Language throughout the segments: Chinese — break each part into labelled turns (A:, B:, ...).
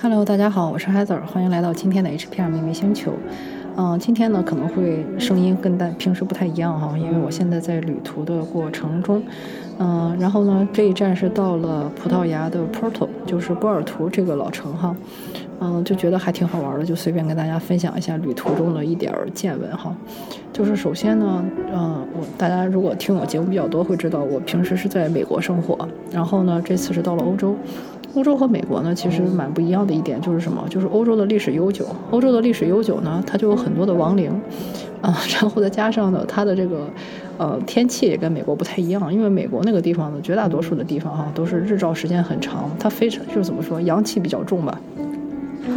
A: Hello，大家好，我是 Heather，欢迎来到今天的 HPR 秘密星球。嗯，今天呢可能会声音跟大平时不太一样哈，因为我现在在旅途的过程中。嗯，然后呢这一站是到了葡萄牙的 Porto，就是波尔图这个老城哈。嗯，就觉得还挺好玩的，就随便跟大家分享一下旅途中的一点儿见闻哈。就是首先呢，嗯，我大家如果听我节目比较多，会知道我平时是在美国生活，然后呢这次是到了欧洲。欧洲和美国呢，其实蛮不一样的一点就是什么？就是欧洲的历史悠久。欧洲的历史悠久呢，它就有很多的亡灵，啊，然后再加上呢，它的这个，呃，天气也跟美国不太一样。因为美国那个地方呢，绝大多数的地方哈，都是日照时间很长，它非常就是怎么说，阳气比较重吧。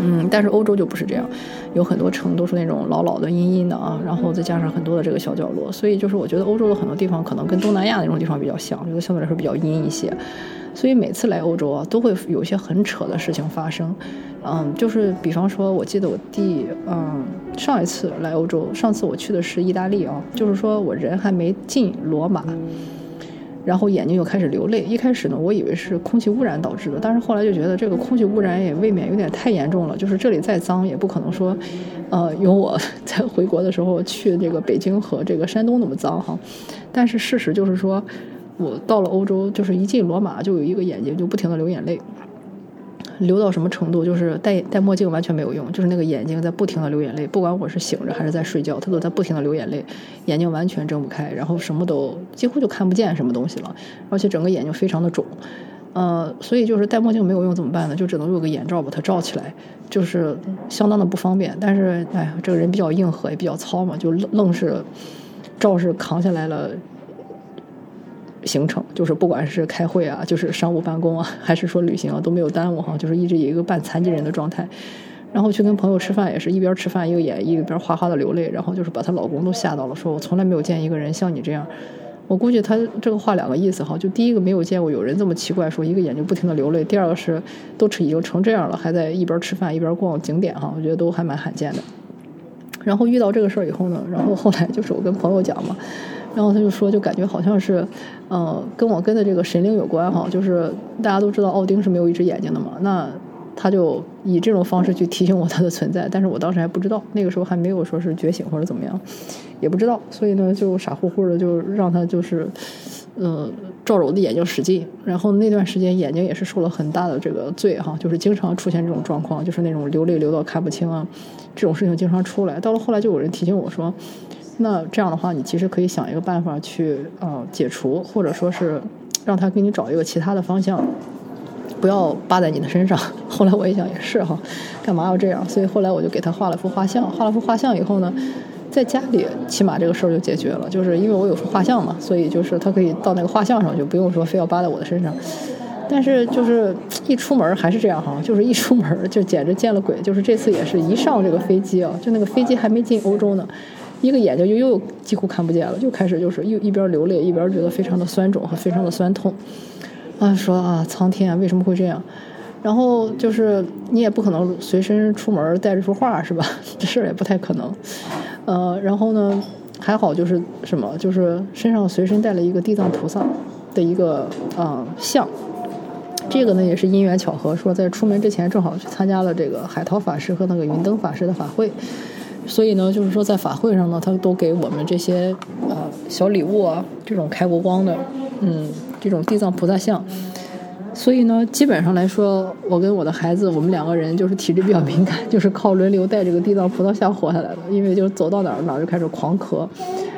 A: 嗯，但是欧洲就不是这样，有很多城都是那种老老的、阴阴的啊，然后再加上很多的这个小角落，所以就是我觉得欧洲的很多地方可能跟东南亚那种地方比较像，觉得相对来说比较阴一些。所以每次来欧洲啊，都会有一些很扯的事情发生，嗯，就是比方说，我记得我第嗯上一次来欧洲，上次我去的是意大利啊，就是说我人还没进罗马，然后眼睛就开始流泪。一开始呢，我以为是空气污染导致的，但是后来就觉得这个空气污染也未免有点太严重了。就是这里再脏，也不可能说，呃，有我在回国的时候去这个北京和这个山东那么脏哈。但是事实就是说。我到了欧洲，就是一进罗马就有一个眼睛就不停的流眼泪，流到什么程度？就是戴戴墨镜完全没有用，就是那个眼睛在不停的流眼泪，不管我是醒着还是在睡觉，它都在不停的流眼泪，眼睛完全睁不开，然后什么都几乎就看不见什么东西了，而且整个眼睛非常的肿，呃，所以就是戴墨镜没有用怎么办呢？就只能用个眼罩把它罩起来，就是相当的不方便。但是哎，这个人比较硬核也比较糙嘛，就愣愣是罩是扛下来了。行程就是不管是开会啊，就是商务办公啊，还是说旅行啊，都没有耽误哈，就是一直以一个半残疾人的状态，然后去跟朋友吃饭也是一边吃饭一个眼一边哗哗的流泪，然后就是把她老公都吓到了，说我从来没有见一个人像你这样，我估计他这个话两个意思哈，就第一个没有见过有人这么奇怪，说一个眼睛不停的流泪，第二个是都已经成这样了，还在一边吃饭一边逛景点哈，我觉得都还蛮罕见的。然后遇到这个事儿以后呢，然后后来就是我跟朋友讲嘛。然后他就说，就感觉好像是，呃，跟我跟的这个神灵有关哈。就是大家都知道奥丁是没有一只眼睛的嘛，那他就以这种方式去提醒我他的存在。但是我当时还不知道，那个时候还没有说是觉醒或者怎么样，也不知道。所以呢，就傻乎乎的就让他就是，呃，照着我的眼睛使劲。然后那段时间眼睛也是受了很大的这个罪哈，就是经常出现这种状况，就是那种流泪流到看不清啊，这种事情经常出来。到了后来就有人提醒我说。那这样的话，你其实可以想一个办法去呃解除，或者说是让他给你找一个其他的方向，不要扒在你的身上。后来我一想也是哈，干嘛要这样？所以后来我就给他画了幅画像。画了幅画像以后呢，在家里起码这个事儿就解决了。就是因为我有幅画像嘛，所以就是他可以到那个画像上，就不用说非要扒在我的身上。但是就是一出门还是这样哈，就是一出门就简直见了鬼。就是这次也是一上这个飞机啊，就那个飞机还没进欧洲呢。一个眼睛就又几乎看不见了，就开始就是又一边流泪一边觉得非常的酸肿和非常的酸痛，啊，说啊苍天啊为什么会这样？然后就是你也不可能随身出门带着幅画是吧？这事儿也不太可能。呃，然后呢还好就是什么，就是身上随身带了一个地藏菩萨的一个啊像，这个呢也是因缘巧合，说在出门之前正好去参加了这个海涛法师和那个云灯法师的法会。所以呢，就是说在法会上呢，他都给我们这些呃小礼物啊，这种开过光的，嗯，这种地藏菩萨像。所以呢，基本上来说，我跟我的孩子，我们两个人就是体质比较敏感，就是靠轮流带这个地藏菩萨像活下来的。因为就是走到哪儿哪儿就开始狂咳，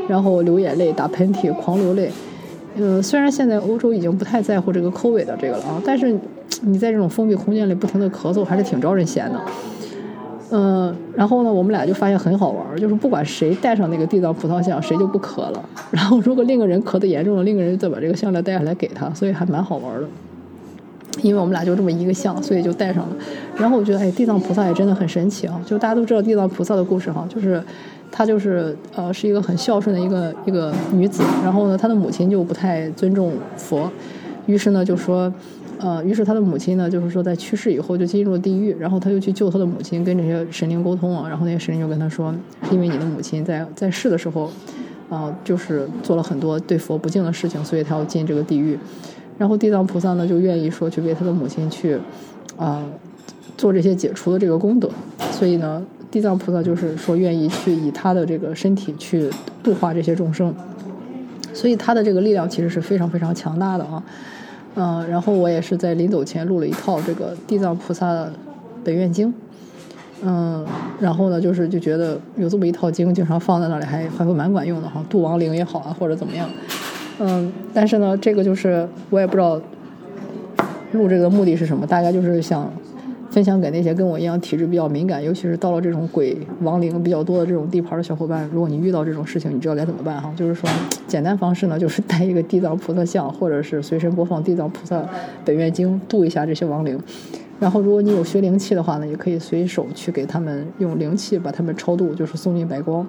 A: 然后流眼泪、打喷嚏、狂流泪。嗯，虽然现在欧洲已经不太在乎这个口尾的这个了啊，但是你在这种封闭空间里不停的咳嗽，还是挺招人嫌的。嗯，然后呢，我们俩就发现很好玩，就是不管谁带上那个地藏菩萨像，谁就不咳了。然后如果另一个人咳得严重了，另一个人再把这个项链带下来给他，所以还蛮好玩的。因为我们俩就这么一个像，所以就带上了。然后我觉得，哎，地藏菩萨也真的很神奇啊！就大家都知道地藏菩萨的故事哈，就是她就是呃是一个很孝顺的一个一个女子，然后呢，她的母亲就不太尊重佛，于是呢就说。呃，于是他的母亲呢，就是说在去世以后就进入了地狱，然后他就去救他的母亲，跟这些神灵沟通啊，然后那些神灵就跟他说，因为你的母亲在在世的时候，啊，就是做了很多对佛不敬的事情，所以他要进这个地狱。然后地藏菩萨呢就愿意说去为他的母亲去，啊，做这些解除的这个功德，所以呢，地藏菩萨就是说愿意去以他的这个身体去度化这些众生，所以他的这个力量其实是非常非常强大的啊。嗯，然后我也是在临走前录了一套这个地藏菩萨本愿经。嗯，然后呢，就是就觉得有这么一套经，经常放在那里，还还会蛮管用的哈，度亡灵也好啊，或者怎么样。嗯，但是呢，这个就是我也不知道录这个的目的是什么，大概就是想分享给那些跟我一样体质比较敏感，尤其是到了这种鬼亡灵比较多的这种地盘的小伙伴，如果你遇到这种事情，你知道该怎么办哈？就是说，简单方式呢，就是带一个地藏菩萨像，或者是随身播放地藏菩萨本愿经，度一下这些亡灵。然后，如果你有学灵气的话呢，也可以随手去给他们用灵气把他们超度，就是送进白光。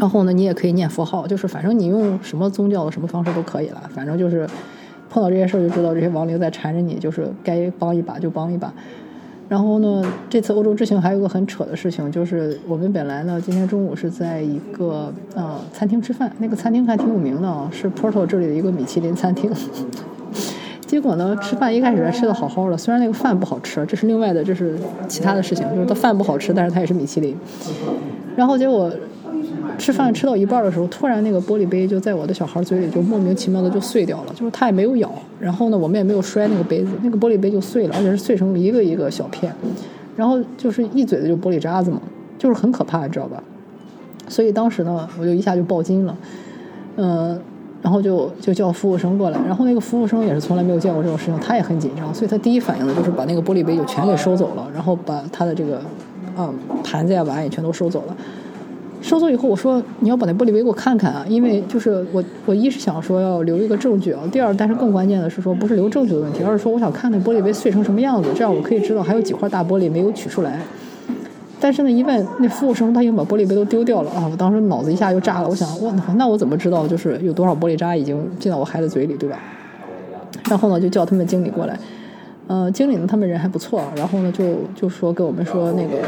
A: 然后呢，你也可以念佛号，就是反正你用什么宗教的什么方式都可以了。反正就是碰到这些事儿就知道这些亡灵在缠着你，就是该帮一把就帮一把。然后呢，这次欧洲之行还有个很扯的事情，就是我们本来呢今天中午是在一个呃餐厅吃饭，那个餐厅还挺有名的啊，是 Porto 这里的一个米其林餐厅。结果呢，吃饭一开始还吃的好好的，虽然那个饭不好吃，这是另外的，这是其他的事情，就是它饭不好吃，但是它也是米其林。然后结果吃饭吃到一半的时候，突然那个玻璃杯就在我的小孩嘴里就莫名其妙的就碎掉了，就是他也没有咬，然后呢，我们也没有摔那个杯子，那个玻璃杯就碎了，而且是碎成一个一个小片，然后就是一嘴的就玻璃渣子嘛，就是很可怕，你知道吧？所以当时呢，我就一下就爆惊了，嗯。然后就就叫服务生过来，然后那个服务生也是从来没有见过这种事情，他也很紧张，所以他第一反应呢就是把那个玻璃杯就全给收走了，然后把他的这个嗯盘子呀碗也全都收走了。收走以后，我说你要把那玻璃杯给我看看啊，因为就是我我一是想说要留一个证据啊，第二但是更关键的是说不是留证据的问题，而是说我想看那玻璃杯碎成什么样子，这样我可以知道还有几块大玻璃没有取出来。但是呢，一问那服务生，他已经把玻璃杯都丢掉了啊！我当时脑子一下就炸了，我想，我那我怎么知道就是有多少玻璃渣已经进到我孩子嘴里，对吧？然后呢，就叫他们经理过来，呃，经理呢，他们人还不错，然后呢，就就说跟我们说那个，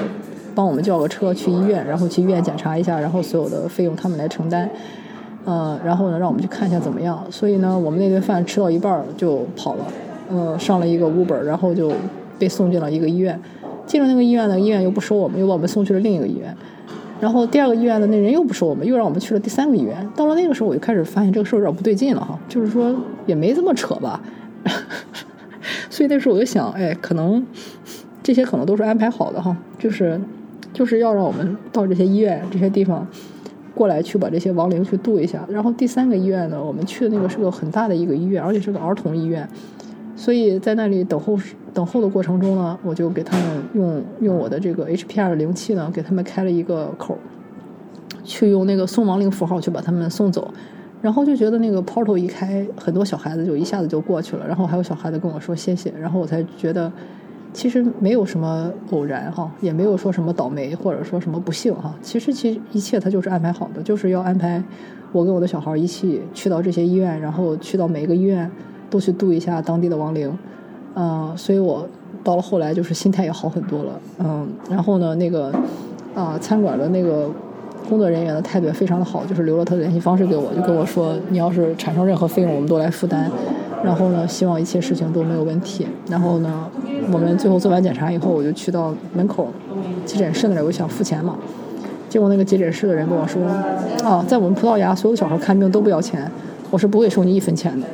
A: 帮我们叫个车去医院，然后去医院检查一下，然后所有的费用他们来承担，呃，然后呢，让我们去看一下怎么样。所以呢，我们那顿饭吃到一半就跑了，呃，上了一个 Uber，然后就被送进了一个医院。进了那个医院呢，医院又不收我们，又把我们送去了另一个医院。然后第二个医院的那人又不收我们，又让我们去了第三个医院。到了那个时候，我就开始发现这个事儿有点不对劲了哈，就是说也没这么扯吧。所以那时候我就想，哎，可能这些可能都是安排好的哈，就是就是要让我们到这些医院这些地方过来去把这些亡灵去度一下。然后第三个医院呢，我们去的那个是个很大的一个医院，而且是个儿童医院。所以在那里等候等候的过程中呢，我就给他们用用我的这个 HPR 的灵气呢，给他们开了一个口，去用那个送亡灵符号去把他们送走。然后就觉得那个 portal 一开，很多小孩子就一下子就过去了。然后还有小孩子跟我说谢谢，然后我才觉得其实没有什么偶然哈，也没有说什么倒霉或者说什么不幸哈。其实其一切他就是安排好的，就是要安排我跟我的小孩一起去到这些医院，然后去到每一个医院。都去度一下当地的亡灵，嗯，所以我到了后来就是心态也好很多了，嗯，然后呢，那个啊，餐馆的那个工作人员的态度也非常的好，就是留了他的联系方式给我，就跟我说，你要是产生任何费用，我们都来负担，然后呢，希望一切事情都没有问题。然后呢，我们最后做完检查以后，我就去到门口急诊室那里，我想付钱嘛，结果那个急诊室的人跟我说，啊，在我们葡萄牙，所有小孩看病都不要钱，我是不会收你一分钱的。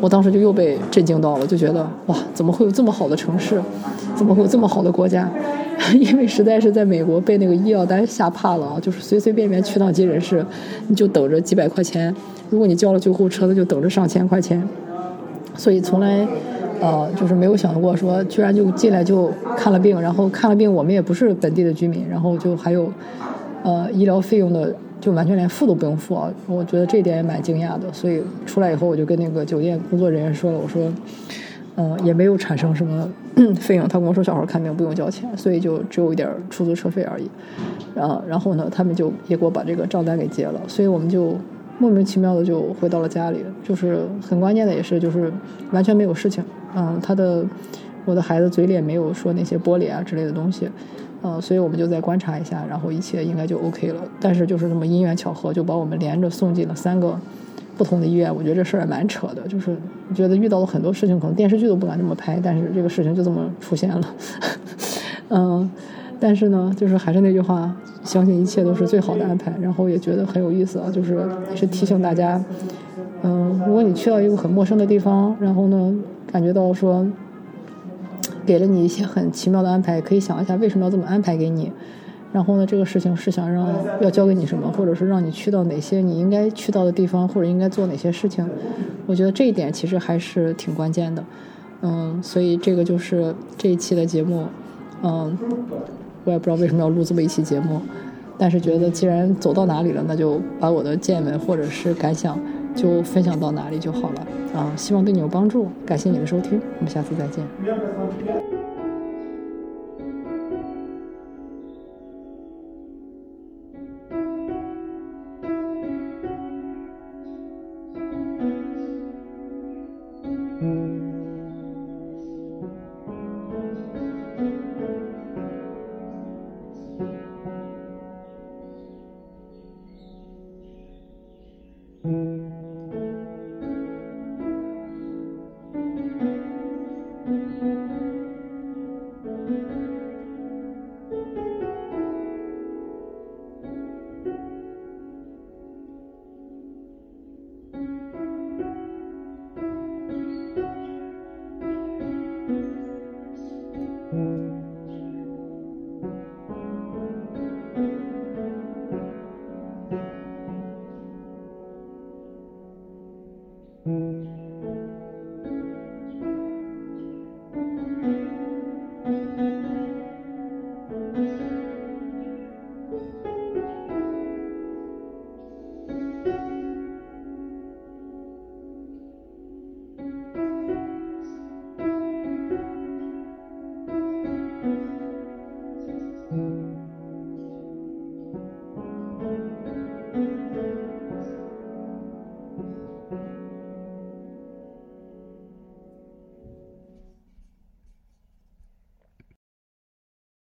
A: 我当时就又被震惊到了，就觉得哇，怎么会有这么好的城市，怎么会有这么好的国家？因为实在是在美国被那个医药单吓怕了啊，就是随随便便去趟急诊室，你就等着几百块钱，如果你叫了救护车，那就等着上千块钱。所以从来，呃，就是没有想过说，居然就进来就看了病，然后看了病，我们也不是本地的居民，然后就还有，呃，医疗费用的。就完全连付都不用付啊！我觉得这一点也蛮惊讶的。所以出来以后，我就跟那个酒店工作人员说了，我说，嗯，也没有产生什么费用。他跟我说，小孩看病不用交钱，所以就只有一点出租车费而已。然后，然后呢，他们就也给我把这个账单给结了。所以我们就莫名其妙的就回到了家里。就是很关键的也是，就是完全没有事情。嗯，他的我的孩子嘴里也没有说那些玻璃啊之类的东西。呃，所以我们就再观察一下，然后一切应该就 OK 了。但是就是这么因缘巧合，就把我们连着送进了三个不同的医院。我觉得这事儿也蛮扯的，就是觉得遇到了很多事情，可能电视剧都不敢这么拍，但是这个事情就这么出现了。嗯，但是呢，就是还是那句话，相信一切都是最好的安排。然后也觉得很有意思啊，就是是提醒大家，嗯，如果你去到一个很陌生的地方，然后呢，感觉到说，给了你一些很奇妙的安排，可以想一下为什么要这么安排给你。然后呢，这个事情是想让要教给你什么，或者是让你去到哪些你应该去到的地方，或者应该做哪些事情。我觉得这一点其实还是挺关键的。嗯，所以这个就是这一期的节目。嗯，我也不知道为什么要录这么一期节目，但是觉得既然走到哪里了，那就把我的见闻或者是感想就分享到哪里就好了。啊，希望对你有帮助，感谢你的收听，我们下次再见。